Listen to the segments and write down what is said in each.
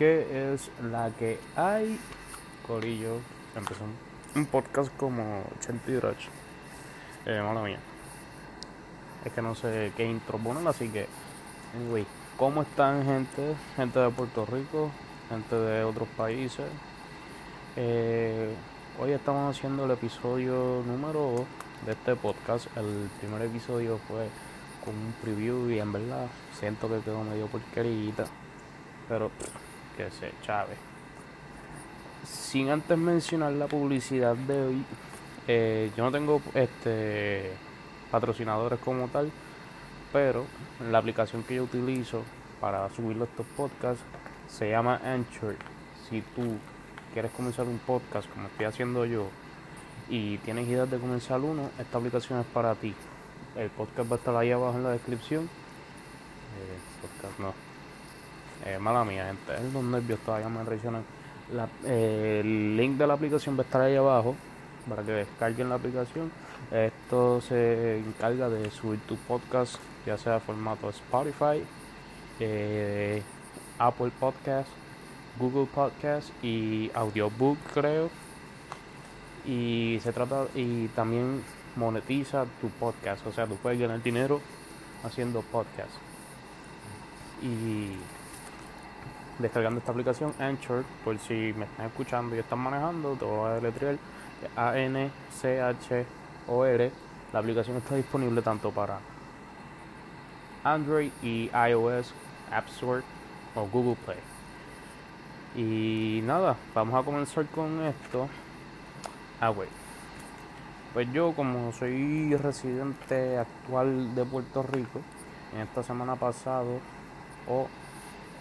que es la que hay. Corillo, empezó un podcast como Chelty Drach. Eh, mala mía. Es que no sé qué intro poner, así que, anyway, ¿cómo están, gente? Gente de Puerto Rico, gente de otros países. Eh, hoy estamos haciendo el episodio número 2 de este podcast. El primer episodio fue con un preview y en verdad siento que quedó medio porquerita. Pero que se chave. Sin antes mencionar la publicidad de hoy, eh, yo no tengo este patrocinadores como tal, pero la aplicación que yo utilizo para subir estos podcasts se llama Anchor. Si tú quieres comenzar un podcast como estoy haciendo yo y tienes ideas de comenzar uno, esta aplicación es para ti. El podcast va a estar ahí abajo en la descripción. Eh, podcast no. Eh, mala mía, gente. Los nervios todavía me traicionan. La, eh, el link de la aplicación va a estar ahí abajo para que descarguen la aplicación. Esto se encarga de subir tu podcast, ya sea formato Spotify, eh, Apple Podcast, Google Podcast y Audiobook, creo. Y se trata y también monetiza tu podcast, o sea, tú puedes ganar dinero haciendo podcast. Y descargando esta aplicación Anchor, por si me están escuchando y están manejando, te voy a deletrear A-N-C-H-O-R. La aplicación está disponible tanto para Android y iOS, App Store o Google Play. Y nada, vamos a comenzar con esto. Ah, wait. Pues yo como soy residente actual de Puerto Rico, en esta semana pasado o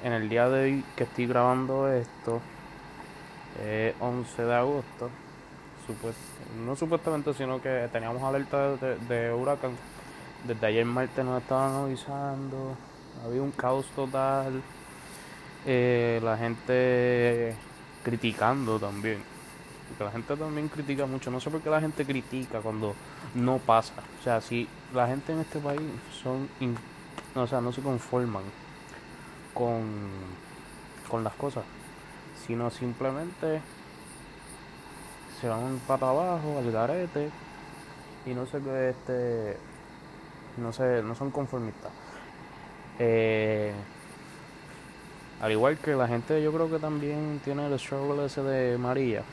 en el día de hoy que estoy grabando esto, eh, 11 de agosto, no supuestamente, sino que teníamos alerta de, de, huracán. Desde ayer martes nos estaban avisando, había un caos total, eh, la gente criticando también. Porque la gente también critica mucho. No sé por qué la gente critica cuando no pasa. O sea, si la gente en este país son, o sea, no se conforman con, con las cosas, sino simplemente se van para abajo al garete y no sé qué este no sé no son conformistas. Eh, al igual que la gente yo creo que también tiene el struggle ese de María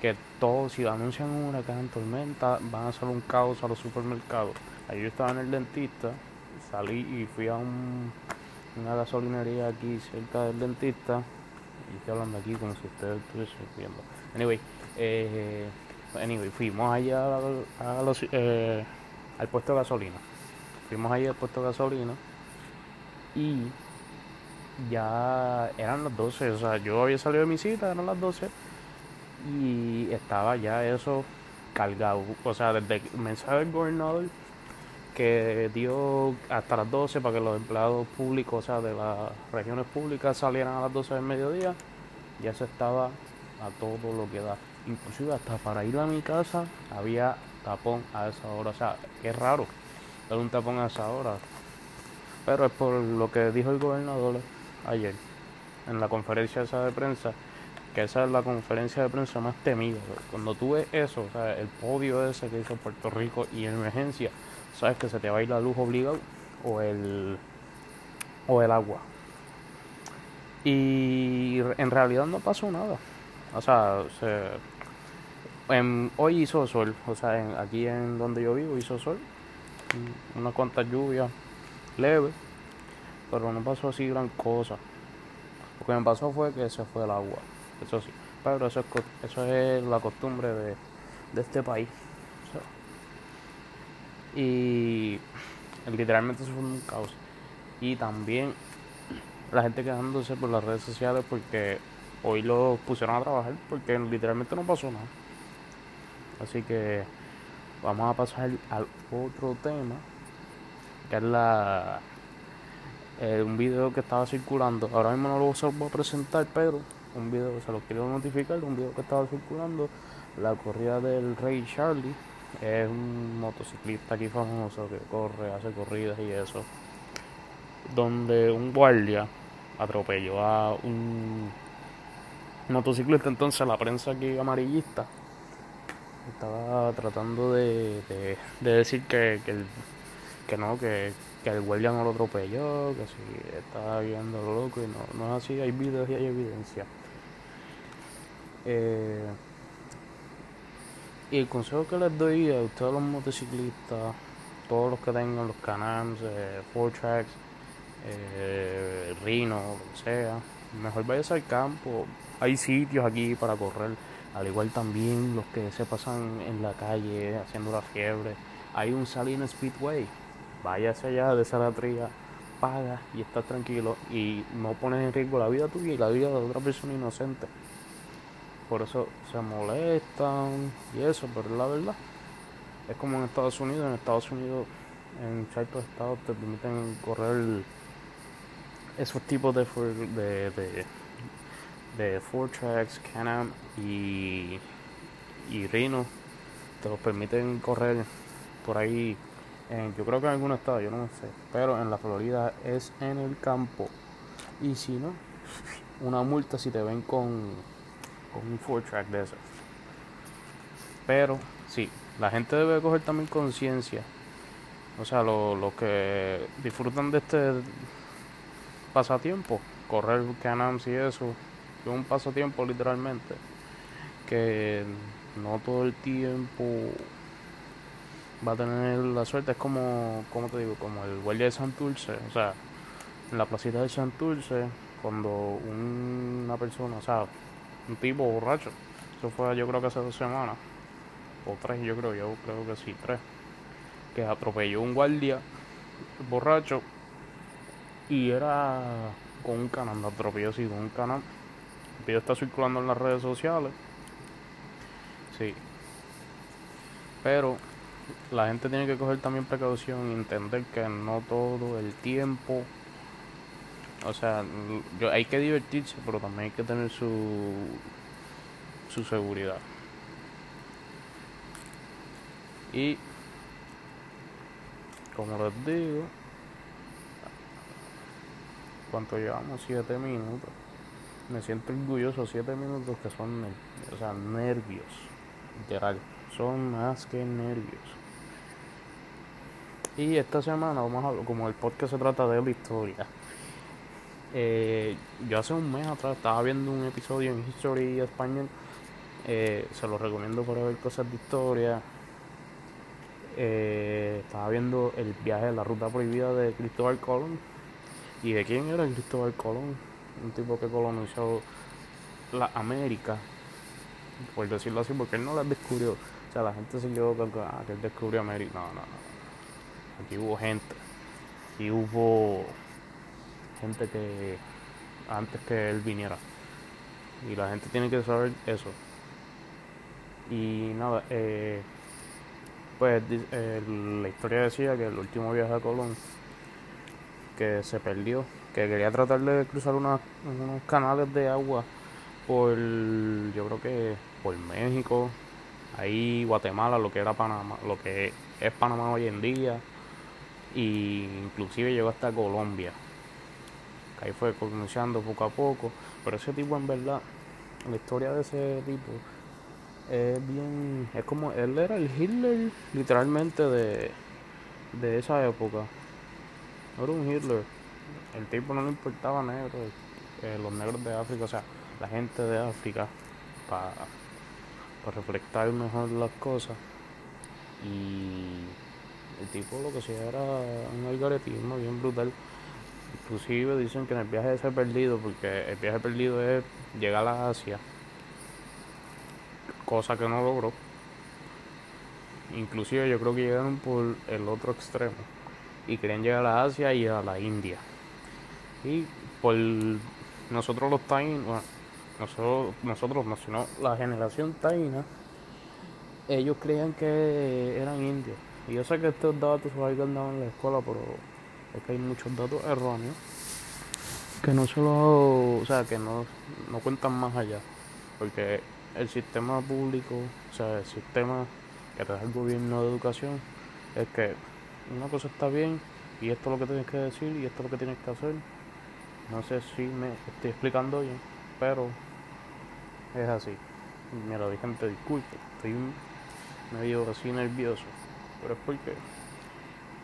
que todos si anuncian un huracán tormenta van a hacer un caos a los supermercados. Ayer yo estaba en el dentista salí y fui a un una gasolinería aquí cerca del dentista. Y estoy hablando aquí como si ustedes estuviesen viendo. Anyway, eh, anyway, fuimos allá a, los, eh, al puesto de gasolina. Fuimos allá al puesto de gasolina y ya eran las 12. O sea, yo había salido de mi cita, eran las 12 y estaba ya eso cargado. O sea, desde el mensaje del gobernador que dio hasta las 12 para que los empleados públicos, o sea, de las regiones públicas salieran a las 12 del mediodía, ya se estaba a todo lo que da. Inclusive hasta para ir a mi casa había tapón a esa hora. O sea, es raro dar un tapón a esa hora. Pero es por lo que dijo el gobernador ayer en la conferencia esa de prensa, que esa es la conferencia de prensa más temida. Cuando tú ves eso, o sea, el podio ese que hizo Puerto Rico y emergencia, sabes que se te va a ir la luz obligado o el o el agua. Y en realidad no pasó nada. O sea se, hoy hizo sol. O sea aquí en donde yo vivo hizo sol. Unas cuantas lluvias leves pero no pasó así gran cosa. Lo que me pasó fue que se fue el agua eso sí. Pero eso es, eso es la costumbre de, de este país y literalmente eso fue un caos. Y también la gente quedándose por las redes sociales porque hoy lo pusieron a trabajar porque literalmente no pasó nada. Así que vamos a pasar al otro tema, que es la eh, un video que estaba circulando. Ahora mismo no lo voy a presentar, pero un video, se lo quiero notificar, un video que estaba circulando, la corrida del Rey Charlie es un motociclista aquí famoso que corre, hace corridas y eso. Donde un guardia atropelló a un motociclista. Entonces la prensa aquí amarillista estaba tratando de, de, decir que, que, que no, que, que el guardia no lo atropelló, que si estaba viendo lo loco y no, no es así, hay videos y hay evidencia. Eh, y el consejo que les doy a ustedes los motociclistas, todos los que tengan los canams, eh, four tracks, eh, Rino, lo que sea, mejor vayas al campo. Hay sitios aquí para correr, al igual también los que se pasan en la calle haciendo la fiebre. Hay un Salina Speedway, váyase allá de esa latría, paga y estás tranquilo y no pones en riesgo la vida tuya y la vida de otra persona inocente. Por eso se molestan y eso, pero la verdad es como en Estados Unidos. En Estados Unidos, en ciertos estados te permiten correr esos tipos de, de, de, four tracks, Canam y, y Rhino. Te los permiten correr por ahí yo creo que en algún estado, yo no sé, pero en la Florida es en el campo. Y si no, una multa si te ven con, con un four track de eso. Pero sí, la gente debe coger también conciencia. O sea, los que disfrutan de este pasatiempo, correr canams y eso, es un pasatiempo literalmente. Que no todo el tiempo va a tener la suerte. Es como, como te digo, como el guardia de Santurce. O sea, en la placita de Santurce, cuando una persona, o sea, un tipo borracho, eso fue yo creo que hace dos semanas, o tres, yo creo, yo creo que sí, tres, que atropelló un guardia borracho y era con un canal, atropelló así con un canal. El video está circulando en las redes sociales. Sí. Pero la gente tiene que coger también precaución y entender que no todo el tiempo, o sea, yo, hay que divertirse, pero también hay que tener su, su seguridad. Y, como les digo, ¿cuánto llevamos? 7 minutos. Me siento orgulloso, 7 minutos que son, o sea, nervios, literal son más que nervios. Y esta semana vamos a como el podcast se trata de la historia. Eh, yo hace un mes atrás estaba viendo un episodio en History Español. Eh, se lo recomiendo para ver cosas de historia. Eh, estaba viendo el viaje de la ruta prohibida de Cristóbal Colón. ¿Y de quién era Cristóbal Colón? Un tipo que colonizó la América, por decirlo así, porque él no las descubrió. O sea, la gente se equivoca con ah, que él descubrió América. No, no, no. Aquí hubo gente. Aquí hubo gente que antes que él viniera. Y la gente tiene que saber eso. Y nada, eh, pues la historia decía que el último viaje a Colón, que se perdió, que quería tratar de cruzar unos canales de agua por, yo creo que por México, ahí Guatemala, lo que era Panamá, lo que es Panamá hoy en día, y inclusive llegó hasta Colombia. Ahí fue pronunciando poco a poco, pero ese tipo en verdad, la historia de ese tipo es bien, es como, él era el Hitler literalmente de, de esa época. No era un Hitler, el tipo no le importaba negro, eh, los negros de África, o sea, la gente de África, para para reflectar mejor las cosas. Y el tipo lo que sea era un algoritmo bien brutal. Inclusive dicen que en el viaje se ha perdido, porque el viaje perdido es llegar a Asia, cosa que no logró. Inclusive yo creo que llegaron por el otro extremo y querían llegar a Asia y a la India. Y por nosotros los taínos, bueno, nosotros, nosotros no, sino la generación taína, ellos creían que eran indios. Y yo sé que estos datos se hayan dado en la escuela, pero es que hay muchos datos erróneos que no solo, o sea, que no, no cuentan más allá. Porque el sistema público, o sea, el sistema que te da el gobierno de educación, es que una cosa está bien y esto es lo que tienes que decir y esto es lo que tienes que hacer No sé si me estoy explicando bien, pero es así. Mira, gente, disculpe, estoy medio así nervioso, pero es porque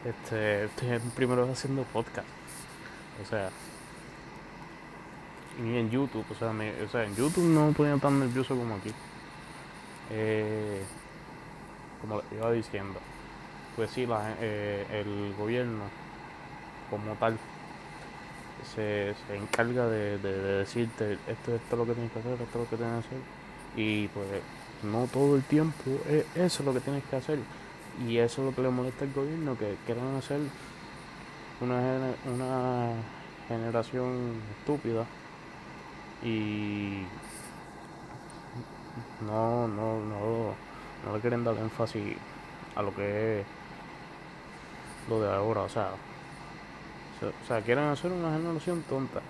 este, estoy primero haciendo podcast. O sea, ni en YouTube, o sea, o sea, en YouTube no me ponía tan nervioso como aquí. Eh, como iba diciendo, pues sí, la, eh, el gobierno como tal se, se encarga de, decirte esto, esto es lo que tienes que hacer, esto es lo que tienes que hacer y pues no todo el tiempo es, eso es lo que tienes que hacer y eso es lo que le molesta al gobierno que quieran hacer una, una generación estúpida y no, no, no, no le quieren dar énfasis a lo que es lo de ahora, o sea, o sea, quieren hacer una generación tonta.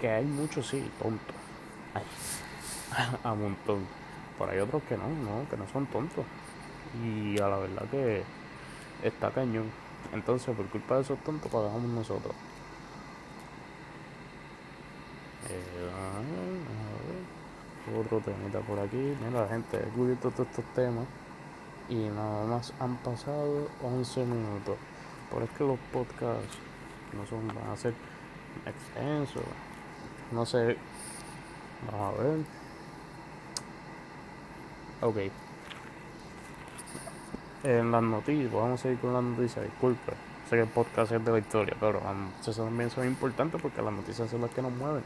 Que hay muchos sí, tontos. Hay a montón. Por hay otros que no, no, que no son tontos. Y a la verdad que está cañón. Entonces, por culpa de esos tontos, pagamos nosotros. Eh, otro temita por aquí. Mira, gente, he cubierto todos estos temas y nada más han pasado 11 minutos. Por es que los podcasts no son, van a ser extensos. No sé. Vamos a ver. Ok. En las noticias, vamos a seguir con las noticias, disculpe. Sé que el podcast es de la historia, pero las noticias también son importantes porque las noticias son las que nos mueven.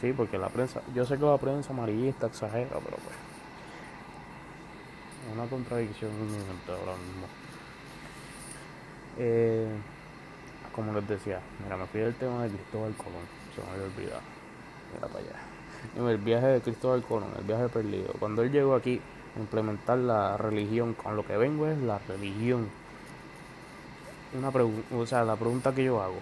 Sí, porque la prensa, yo sé que la prensa amarillista exagera, pero pues una contradicción en mi mente ahora mismo. Eh, como les decía, mira, me fui del tema de Cristóbal Colón, se me había olvidado. Mira para allá. El viaje de Cristóbal Colón, el viaje perdido. Cuando él llegó aquí implementar la religión, con lo que vengo es la religión. Una o sea, la pregunta que yo hago.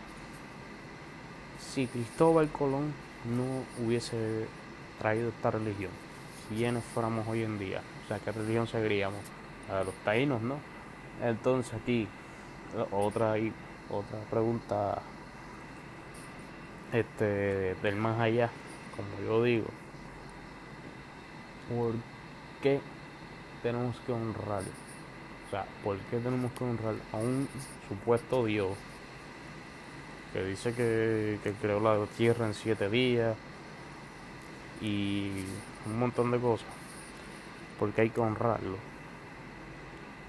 Si Cristóbal Colón no hubiese traído esta religión, quiénes fuéramos hoy en día, o sea, qué religión seguiríamos, la los taínos, ¿no? Entonces aquí, otra, otra pregunta este, del más allá, como yo digo, ¿por qué tenemos que honrar? O sea, ¿por qué tenemos que honrar a un supuesto Dios que dice que, que creó la tierra en siete días y un montón de cosas, porque hay que honrarlo.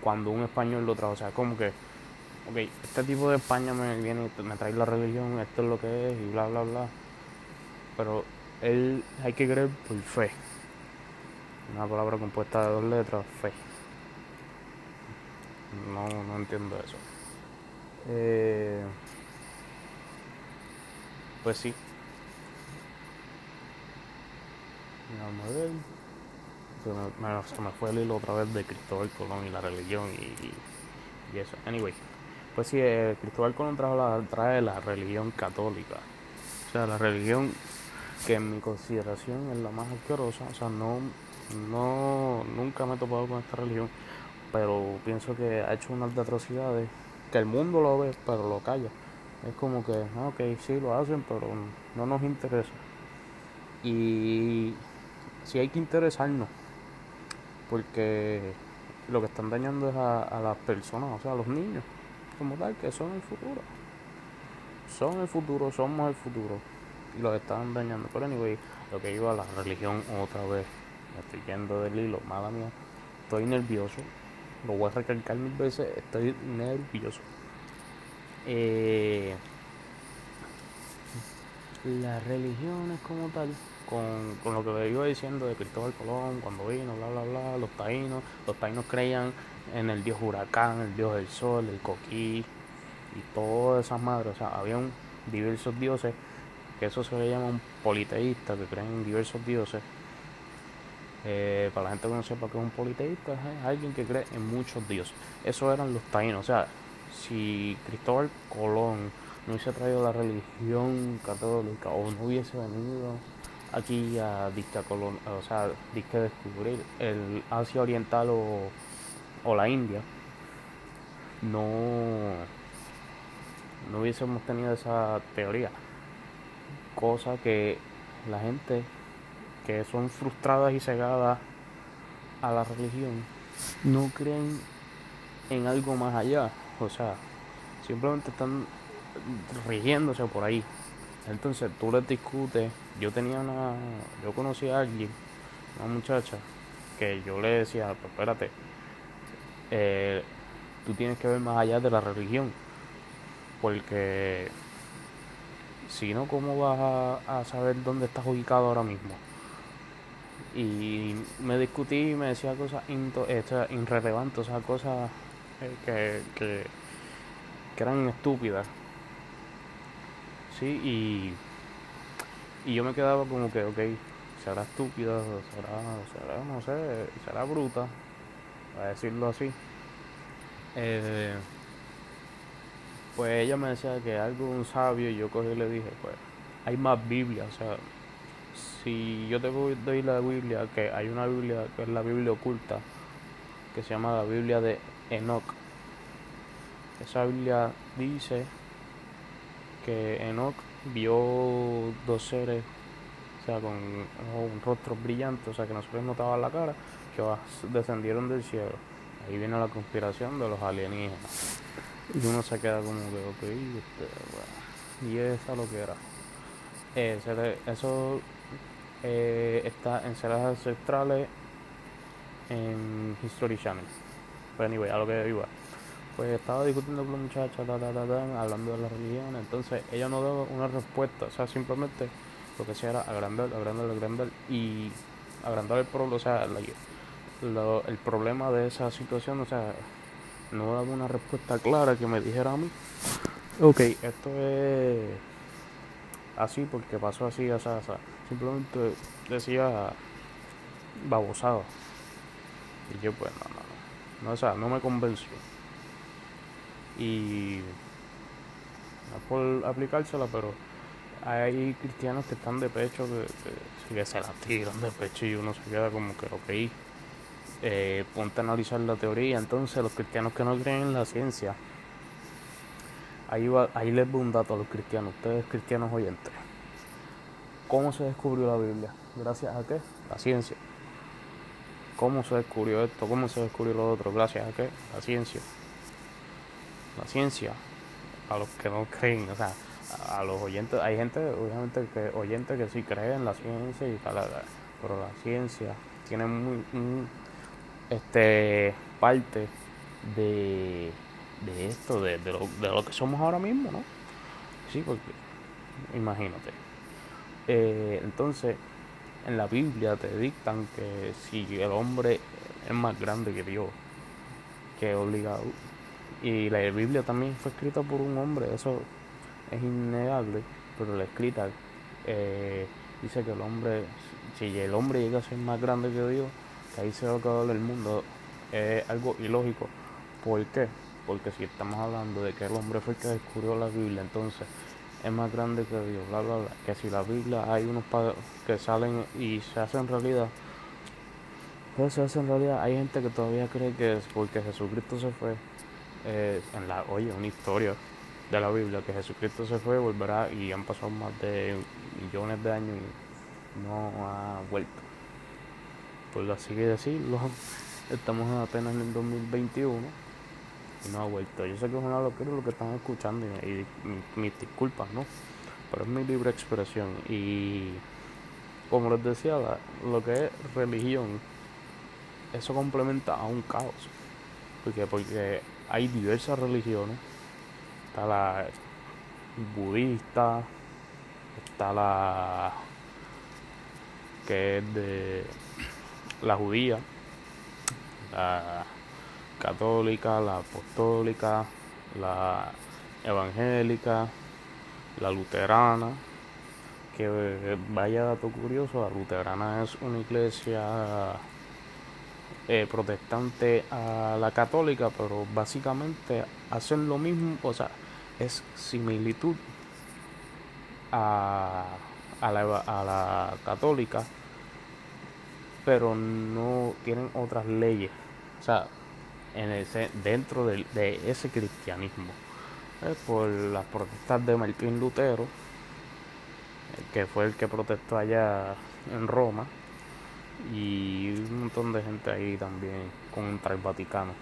Cuando un español lo trae, o sea, como que, ok, este tipo de España me viene y me trae la religión, esto es lo que es, y bla, bla, bla. Pero él hay que creer por fe. Una palabra compuesta de dos letras, fe. No, no entiendo eso. Eh, pues sí, Vamos a ver. Se me, fue el hilo otra vez de Cristóbal Colón y la religión y, eso. Anyway, pues sí, eh, Cristóbal Colón trajo la, trae la religión católica. O sea, la religión que en mi consideración es la más asquerosa. O sea, no, no, nunca me he topado con esta religión, pero pienso que ha hecho unas de atrocidades que el mundo lo ve, pero lo calla. Es como que, ah, ok, sí lo hacen, pero no nos interesa. Y si hay que interesarnos, porque lo que están dañando es a, las personas, o sea, a los niños, como tal, que son el futuro. Son el futuro, somos el futuro. Y los están dañando. Pero anyway, lo que iba a la religión otra vez. Me estoy yendo del hilo, mala mía. Estoy nervioso. Lo voy a recalcar mil veces. Estoy nervioso. Eh, las religiones como tal con, con, lo que le iba diciendo de Cristóbal Colón cuando vino, bla, bla, bla, los taínos, los taínos creían en el dios huracán, el dios del sol, el coquí y todas esas madres, o sea, habían diversos dioses, que eso se le llama un politeísta, que creen en diversos dioses. Eh, para la gente que no sepa que es un politeísta, es alguien que cree en muchos dioses. Eso eran los taínos, o sea, si Cristóbal Colón no hubiese traído la religión católica o no hubiese venido aquí a o sea, disque descubrir el Asia Oriental o, la India, no, no hubiésemos tenido esa teoría. Cosa que la gente que son frustradas y cegadas a la religión no creen en algo más allá. O sea, simplemente están rigiéndose por ahí. Entonces tú les discutes. Yo tenía una. Yo conocí a alguien, una muchacha, que yo le decía, pues espérate, eh, tú tienes que ver más allá de la religión. Porque si no, ¿cómo vas a, saber dónde estás ubicado ahora mismo? Y me discutí y me decía cosas into, irrelevantes, o sea, cosas eh, que, que, que eran estúpidas. Sí, y, y yo me quedaba como que, ok, será estúpida, será, será, no sé, será bruta, a decirlo así. Eh, pues ella me decía que algo un sabio y yo cogí y le dije, pues hay más Biblia, o sea, si yo te doy la Biblia, que hay una Biblia que es la Biblia oculta, que se llama la Biblia de Enoch. Esa Biblia dice que Enoch vio dos seres, o sea, con un rostro brillante, o sea, que no se notaba la cara, que descendieron del cielo. Ahí viene la conspiración de los alienígenas. Y uno se queda como que, ok, este, y esa lo que era. Eso eh, está en series ancestrales en History Channel. Pero anyway, a lo que iba. Pues estaba discutiendo con la muchacha, hablando de la religión, entonces ella no daba una respuesta, o sea, simplemente lo que hacía era agrandar, agrandar, agrandar y agrandar el problema, o sea, el problema de esa situación, o sea, no daba una respuesta clara que me dijera a mí, ok, esto es así porque pasó así, o sea, simplemente decía babosado. Y yo pues no, no, no, no, o sea, no me convenció. Y no por aplicársela, pero hay cristianos que están de pecho, que, que, se la tiran de pecho y uno se queda como que, ok, eh, ponte a analizar la teoría. Entonces, los cristianos que no creen en la ciencia, ahí, va, ahí les voy un dato a los cristianos, ustedes cristianos oyentes. ¿Cómo se descubrió la Biblia? ¿Gracias a qué? La ciencia. ¿Cómo se descubrió esto? ¿Cómo se descubrió lo otro? ¿Gracias a qué? La ciencia. La ciencia. A los que no creen, o sea, a los oyentes, hay gente, obviamente, que oyentes que sí creen en la ciencia y tal, pero la ciencia tiene muy, este, parte de, de esto, de, de, lo, de lo que somos ahora mismo, ¿no? Sí, porque imagínate. Eh, entonces, en la Biblia te dictan que si el hombre es más grande que Dios, que obligado. Y la Biblia también fue escrita por un hombre, eso es innegable, pero la escrita eh, dice que el hombre, si el hombre llega a ser más grande que Dios, que ahí se va a acabar el mundo, es algo ilógico. ¿Por qué? Porque si estamos hablando de que el hombre fue el que descubrió la Biblia, entonces es más grande que Dios, bla, bla, bla. Que si la Biblia hay unos que salen y se hacen realidad, pues se hacen realidad. Hay gente que todavía cree que es porque Jesucristo se fue, eh, en la, oye, una historia de la Biblia, que Jesucristo se fue, volverá y han pasado más de millones de años y no ha vuelto. Por así que decirlo, estamos apenas en el 2021 y no ha vuelto. Yo sé que es una locura lo que están escuchando y, mis disculpas, ¿no? Pero es mi libre expresión y como les decía, lo que es religión, eso complementa a un caos. Porque, porque hay diversas religiones. Está la budista, está la que es de la judía, la católica, la apostólica, la evangélica, la luterana, que vaya dato curioso, la luterana es una iglesia eh, protestante a la católica, pero básicamente hacen lo mismo, o sea, es similitud a, a, la, a la católica, pero no tienen otras leyes. O sea, en ese, dentro de, ese cristianismo. eh, por las protestas de Martín Lutero, que fue el que protestó allá en Roma, y un montón de gente ahí también contra el Vaticano.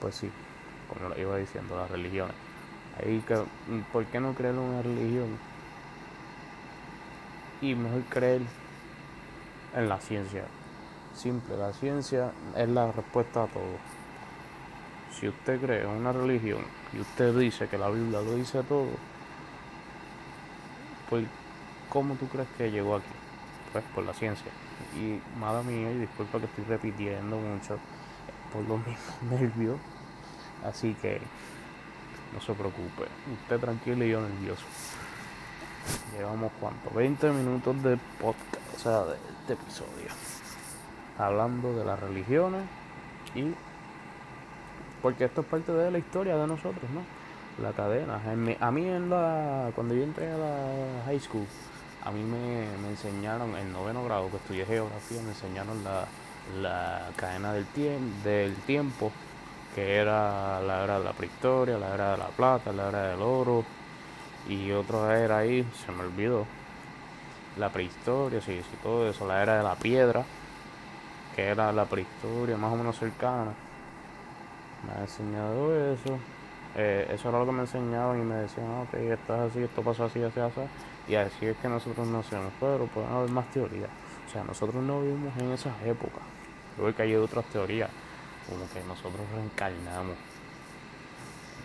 Pues sí, como lo iba diciendo, las religiones. Ahí que, ¿Por qué no creer en una religión? Y mejor creer en la ciencia. Simple, la ciencia es la respuesta a todo. Si usted cree en una religión y usted dice que la Biblia lo dice todo, pues ¿cómo tú crees que llegó aquí? Pues por la ciencia. Y madre mía, y disculpa que estoy repitiendo mucho por los mismos nervios. Así que no se preocupe, usted tranquilo y yo nervioso. Llevamos cuánto, 20 minutos de podcast, o sea, de este episodio. Hablando de las religiones y porque esto es parte de la historia de nosotros, ¿no? La cadena. A mí en la, cuando yo entré a la high school, a mí me, enseñaron, en noveno grado que estudié geografía, me enseñaron la, la cadena del, del tiempo que era la era de la prehistoria, la era de la plata, la era del oro y otra era ahí, se me olvidó, la prehistoria, sí, sí, todo eso, la era de la piedra, que era la prehistoria más o menos cercana. Me ha enseñado eso. Eh, eso era lo que me enseñaban y me decían, ah, ok, esto es así, esto pasa así, así, así. Y así es que nosotros nacemos, pero pueden haber más teorías. O sea, nosotros no vivimos en esas épocas. Luego que hay otras teorías como que nosotros reencarnamos.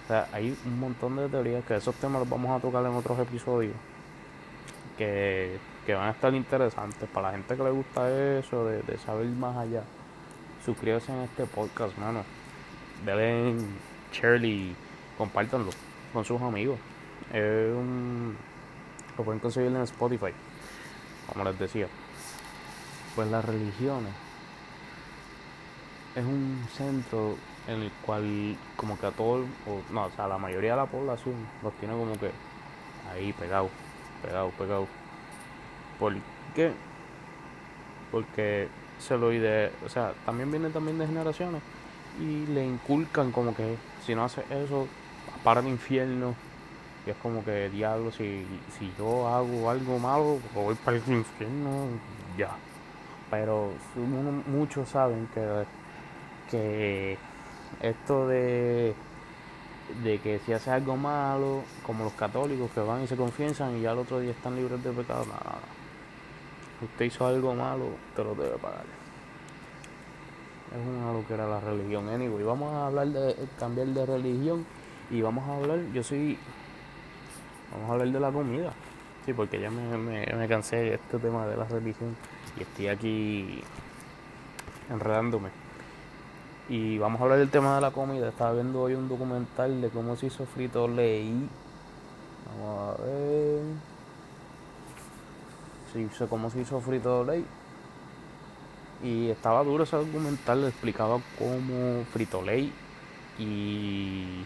O sea, hay un montón de teorías que esos temas los vamos a tocar en otros episodios que, van a estar interesantes para la gente que le gusta eso, de, saber más allá. Suscríbase en este podcast, mano. Denle Shirley, compártanlo con sus amigos. Es un, lo pueden conseguir en Spotify, como les decía. Pues las religiones es un centro en el cual como que a todo, o, no, o sea, la mayoría de la población los tiene como que ahí pegados, pegados, pegados. ¿Por qué? Porque se lo ide, o sea, también viene también de generaciones y le inculcan como que si no hace eso, para el infierno. Y es como que diablo, si, si yo hago algo malo, voy para el infierno, ya. Pero muchos saben que que esto de, de que si hace algo malo, como los católicos que van y se confiesan y ya el otro día están libres de pecado, nada, Usted hizo algo malo, te lo debe pagar. Es una era la religión. Anyway, vamos a hablar de cambiar de religión y vamos a hablar, yo soy, vamos a hablar de la comida. Sí, porque ya me, me, me cansé de este tema de la religión y estoy aquí enredándome. Y vamos a hablar del tema de la comida. Estaba viendo hoy un documental de cómo se hizo frito ley. Vamos a ver. Sí, cómo se hizo frito ley. Y estaba duro ese documental, explicaba cómo frito ley y.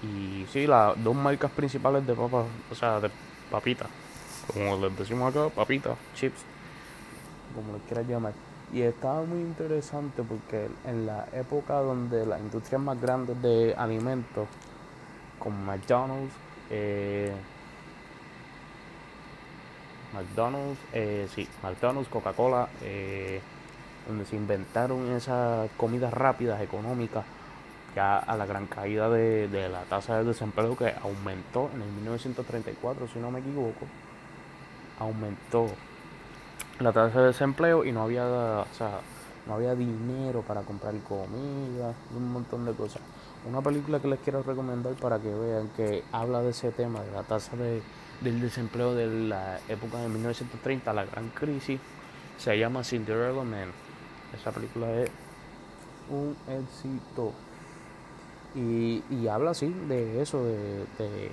Y sí, las dos marcas principales de papas, o sea, de papitas. Como les decimos acá, papitas, chips, como les quieras llamar y estaba muy interesante porque en la época donde las industrias más grandes de alimentos, como McDonald's, eh, McDonald's, eh, sí, McDonald's, Coca-Cola, eh, donde se inventaron esas comidas rápidas, económicas, ya a la gran caída de, de la tasa de desempleo que aumentó en el 1934, si no me equivoco, aumentó la tasa de desempleo y no había, o sea, no había dinero para comprar comida un montón de cosas. Una película que les quiero recomendar para que vean que habla de ese tema, de la tasa de, del desempleo de la época de 1930, la gran crisis, se llama Cinderella Man. Esa película es un éxito. Y, y habla así de eso, de, de,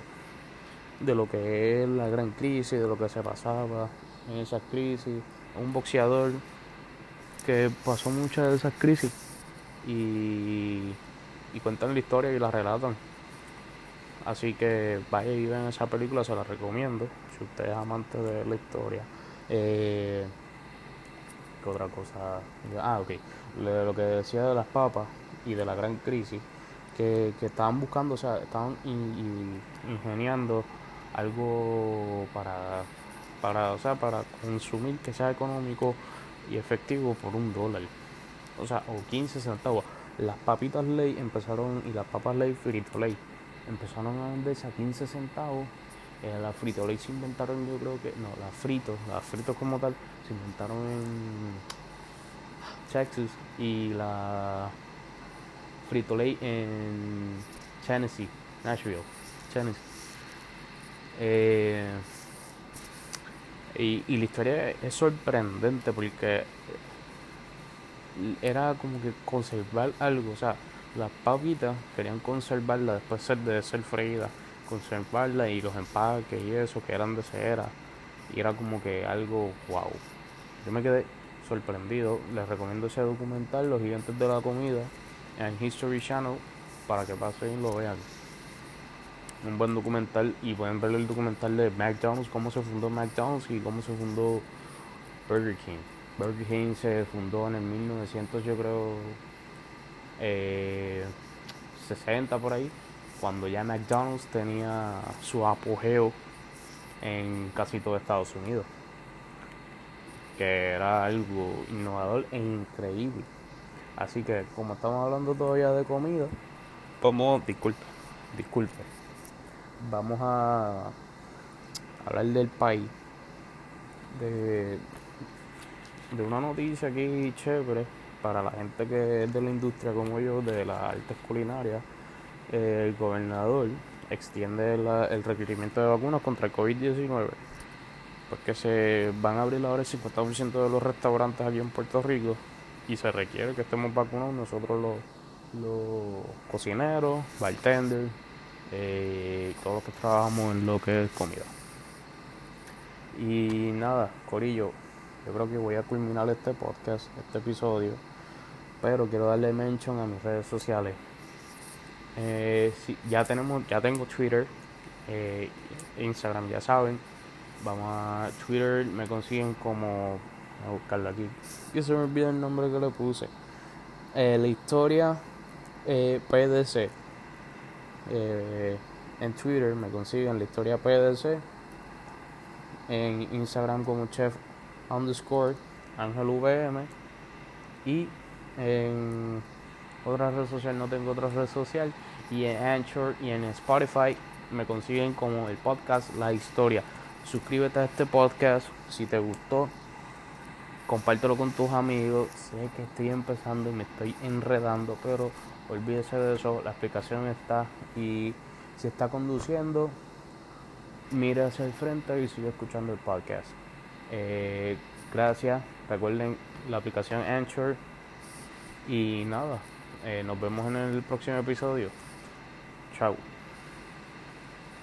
de lo que es la gran crisis, de lo que se pasaba en esas crisis un boxeador que pasó muchas de esas crisis y, y cuentan la historia y la relatan. Así que vaya y ven esa película, se la recomiendo. Si usted es amante de la historia. Eh, ¿Qué otra cosa? Ah, ok. Lo que decía de las papas y de la gran crisis. que, que estaban buscando, o sea, estaban ingeniando algo para, para, o sea, para consumir que sea económico y efectivo por un dólar. O sea, o 15 centavos. Las papitas ley empezaron, y las papas ley frito ley, empezaron a venderse a 15 centavos. Eh, las frito se inventaron, yo creo que, no, las fritos, las fritos como tal, se inventaron en Texas y la frito en Tennessee, Nashville, Tennessee. Eh, y, y, la historia es sorprendente porque era como que conservar algo, o sea, las papitas querían conservarla después de ser freída, conservarla y los empaques y eso que eran de cera, y era como que algo wow. Yo me quedé sorprendido, les recomiendo ese documental, Los Gigantes de la Comida, en History Channel, para que pasen y lo vean. Un buen documental y pueden ver el documental de McDonald's, cómo se fundó McDonald's y cómo se fundó Burger King. Burger King se fundó en el 1900, yo creo, 60 eh, por ahí, cuando ya McDonald's tenía su apogeo en casi todo Estados Unidos, que era algo innovador e increíble. Así que como estamos hablando todavía de comida, vamos, disculpe, disculpe, vamos a hablar del país, de de una noticia aquí chévere para la gente que es de la industria como yo, de las artes culinarias. el gobernador extiende el requerimiento de vacunas contra el COVID-19 porque se van a abrir ahora el 50% de los restaurantes aquí en Puerto Rico y se requiere que estemos vacunados nosotros los, los cocineros, bartenders, eh, todos los que trabajamos en lo que es comida. Y nada, Corillo, yo creo que voy a culminar este podcast, este episodio, pero quiero darle mention a mis redes sociales. Eh, ya tenemos, ya tengo Twitter, eh, Instagram, ya saben. Vamos a Twitter, me consiguen como a buscarlo aquí. Que se me olvida el nombre que le puse. Eh, la historia PDC. en Twitter me consiguen la historia PDC. En Instagram como chef underscore Ángel VM y en otra red social no tengo otra red social y en Anchor y en Spotify me consiguen como el podcast La Historia. Suscríbete a este podcast si te gustó. Compártelo con tus amigos. Sé que estoy empezando y me estoy enredando, pero olvídese de eso. La explicación está y si está conduciendo, mire hacia el frente y sigue escuchando el podcast. Eh, gracias. Recuerden la aplicación Anchor. Y nada, eh, nos vemos en el próximo episodio. Chao.